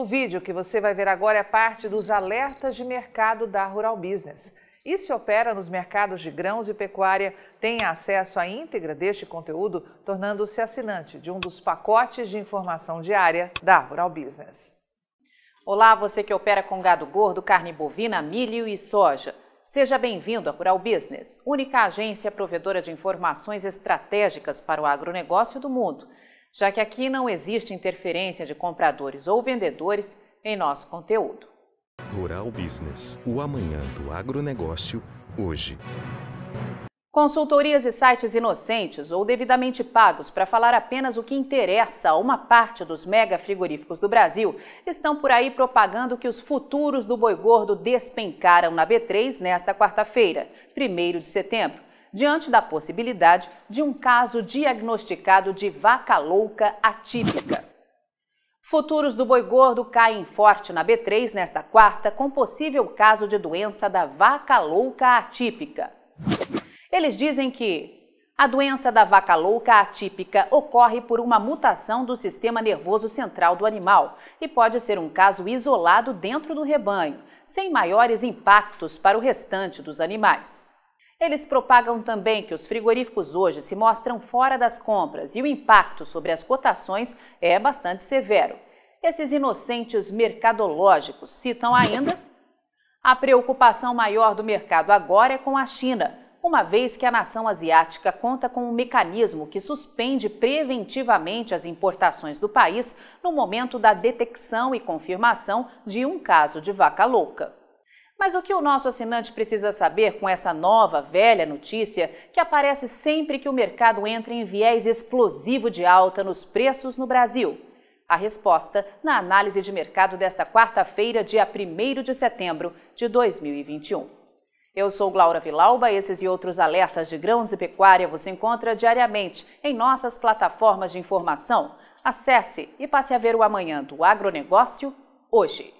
O vídeo que você vai ver agora é parte dos alertas de mercado da Rural Business. E se opera nos mercados de grãos e pecuária, tem acesso à íntegra deste conteúdo, tornando-se assinante de um dos pacotes de informação diária da Rural Business. Olá, você que opera com gado gordo, carne bovina, milho e soja. Seja bem-vindo à Rural Business, única agência provedora de informações estratégicas para o agronegócio do mundo, já que aqui não existe interferência de compradores ou vendedores em nosso conteúdo. Rural Business, o amanhã do agronegócio, hoje. Consultorias e sites inocentes ou devidamente pagos para falar apenas o que interessa a uma parte dos mega frigoríficos do Brasil estão por aí propagando que os futuros do boi gordo despencaram na B3 nesta quarta-feira, 1 de setembro, diante da possibilidade de um caso diagnosticado de vaca louca atípica. Futuros do boi gordo caem forte na B3 nesta quarta com possível caso de doença da vaca louca atípica. Eles dizem que a doença da vaca louca atípica ocorre por uma mutação do sistema nervoso central do animal e pode ser um caso isolado dentro do rebanho, sem maiores impactos para o restante dos animais. Eles propagam também que os frigoríficos hoje se mostram fora das compras e o impacto sobre as cotações é bastante severo. Esses inocentes mercadológicos citam ainda a preocupação maior do mercado agora é com a China uma vez que a nação asiática conta com um mecanismo que suspende preventivamente as importações do país no momento da detecção e confirmação de um caso de vaca louca. Mas o que o nosso assinante precisa saber com essa nova, velha notícia que aparece sempre que o mercado entra em viés explosivo de alta nos preços no Brasil? A resposta na análise de mercado desta quarta-feira, dia 1 de setembro de 2021. Eu sou Glaura Vilauba, esses e outros alertas de grãos e pecuária você encontra diariamente em nossas plataformas de informação. Acesse e passe a ver o amanhã do agronegócio hoje.